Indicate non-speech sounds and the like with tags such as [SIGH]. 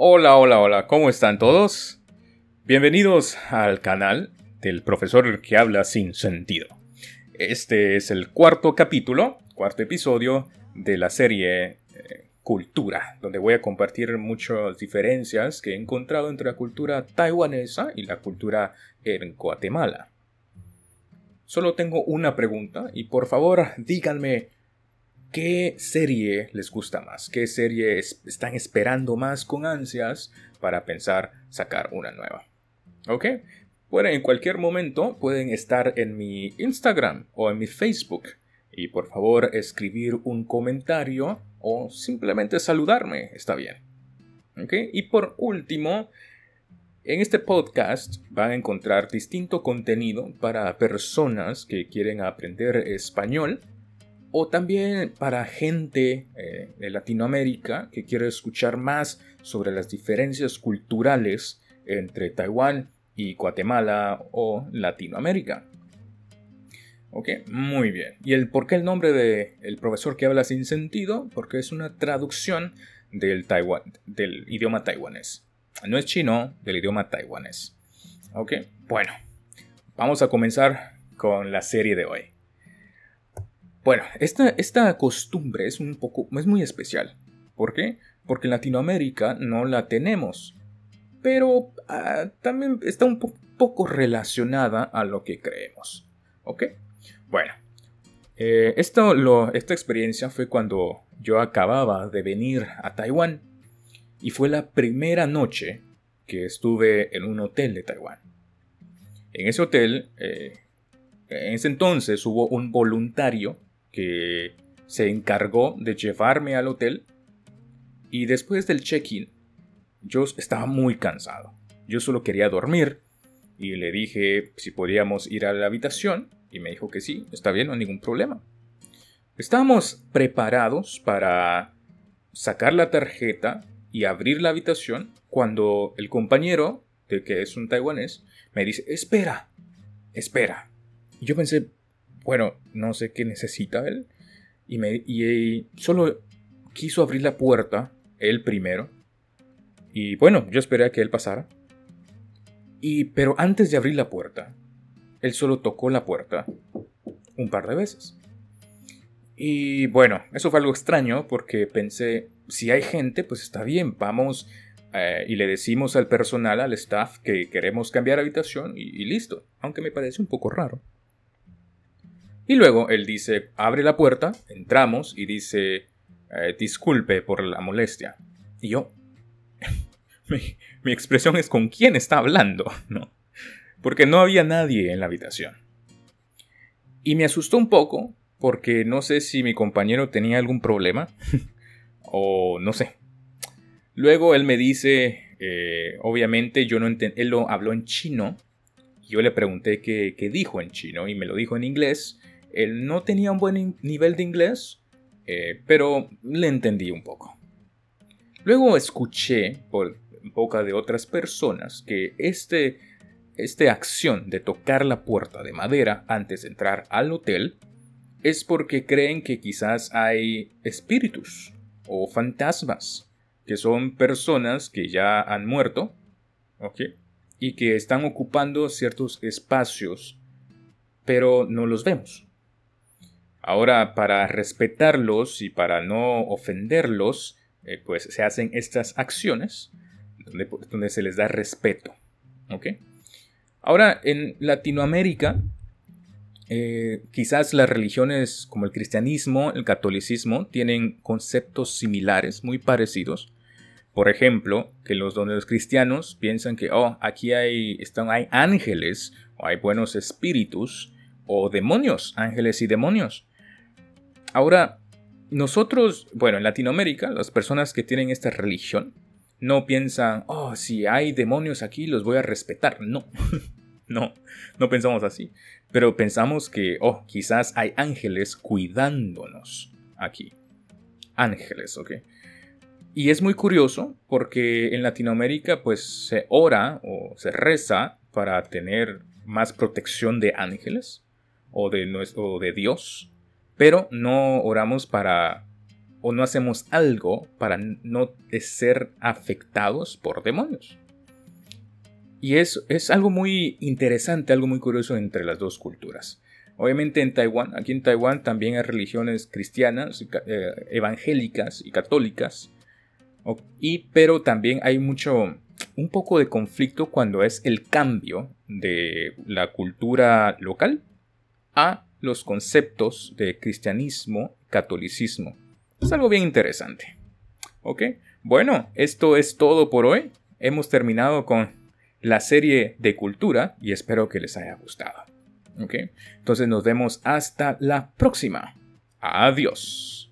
Hola, hola, hola, ¿cómo están todos? Bienvenidos al canal del profesor que habla sin sentido. Este es el cuarto capítulo, cuarto episodio de la serie eh, Cultura, donde voy a compartir muchas diferencias que he encontrado entre la cultura taiwanesa y la cultura en Guatemala. Solo tengo una pregunta y por favor díganme ¿Qué serie les gusta más? ¿Qué serie están esperando más con ansias para pensar sacar una nueva? ¿Ok? Bueno, en cualquier momento pueden estar en mi Instagram o en mi Facebook y por favor escribir un comentario o simplemente saludarme, está bien. ¿Ok? Y por último, en este podcast van a encontrar distinto contenido para personas que quieren aprender español o también para gente eh, de Latinoamérica que quiere escuchar más sobre las diferencias culturales entre Taiwán y Guatemala o Latinoamérica. Ok, muy bien. ¿Y el por qué el nombre de el profesor que habla sin sentido? Porque es una traducción del, Taiwan, del idioma taiwanés. No es chino, del idioma taiwanés. Ok, bueno, vamos a comenzar con la serie de hoy. Bueno, esta, esta costumbre es un poco, es muy especial. ¿Por qué? Porque en Latinoamérica no la tenemos. Pero ah, también está un poco relacionada a lo que creemos. ¿Ok? Bueno, eh, esto, lo, esta experiencia fue cuando yo acababa de venir a Taiwán. Y fue la primera noche que estuve en un hotel de Taiwán. En ese hotel, eh, en ese entonces hubo un voluntario que se encargó de llevarme al hotel y después del check-in yo estaba muy cansado. Yo solo quería dormir y le dije si podíamos ir a la habitación y me dijo que sí, está bien, no hay ningún problema. Estábamos preparados para sacar la tarjeta y abrir la habitación cuando el compañero, de que es un taiwanés, me dice, espera, espera. Y yo pensé, bueno, no sé qué necesita él. Y, me, y solo quiso abrir la puerta, él primero. Y bueno, yo esperé a que él pasara. Y, pero antes de abrir la puerta, él solo tocó la puerta un par de veces. Y bueno, eso fue algo extraño porque pensé, si hay gente, pues está bien, vamos eh, y le decimos al personal, al staff, que queremos cambiar habitación y listo, aunque me parece un poco raro. Y luego él dice, abre la puerta, entramos y dice, eh, disculpe por la molestia. Y yo, [LAUGHS] mi, expresión es con quién está hablando, [LAUGHS] ¿no? Porque no había nadie en la habitación. Y me asustó un poco porque no sé si mi compañero tenía algún problema [LAUGHS] o no sé. Luego él me dice, eh, obviamente yo no entendí, él lo habló en chino. Yo le pregunté qué, qué dijo en chino y me lo dijo en inglés él no tenía un buen nivel de inglés, eh, pero le entendí un poco. Luego escuché por boca de otras personas que este, esta acción de tocar la puerta de madera antes de entrar al hotel es porque creen que quizás hay espíritus o fantasmas, que son personas que ya han muerto, ¿ok? Y que están ocupando ciertos espacios, pero no los vemos. Ahora, para respetarlos y para no ofenderlos, eh, pues se hacen estas acciones donde, se les da respeto. Ahora, en Latinoamérica, eh, quizás las religiones como el cristianismo, el catolicismo, tienen conceptos similares, muy parecidos. Por ejemplo, que los, donde los cristianos piensan que, oh, aquí hay, están, hay ángeles, o hay buenos espíritus, o demonios, ángeles y demonios. Ahora, nosotros, bueno, en Latinoamérica, las personas que tienen esta religión no piensan, oh, si hay demonios aquí, los voy a respetar. No, [LAUGHS] no, no pensamos así. Pero pensamos que, oh, quizás hay ángeles cuidándonos aquí. Ángeles, ¿ok? Y es muy curioso porque en Latinoamérica pues se ora o se reza para tener más protección de ángeles o de, o de Dios pero no oramos para o no hacemos algo para no ser afectados por demonios. Y es, es algo muy interesante, algo muy curioso entre las dos culturas. Obviamente en Taiwán, aquí en Taiwán también hay religiones cristianas, eh, evangélicas y católicas, y, pero también hay mucho, un poco de conflicto cuando es el cambio de la cultura local a los conceptos de cristianismo, catolicismo. Es algo bien interesante. ¿Ok? Bueno, esto es todo por hoy. Hemos terminado con la serie de cultura y espero que les haya gustado. ¿Ok? Entonces nos vemos hasta la próxima. Adiós.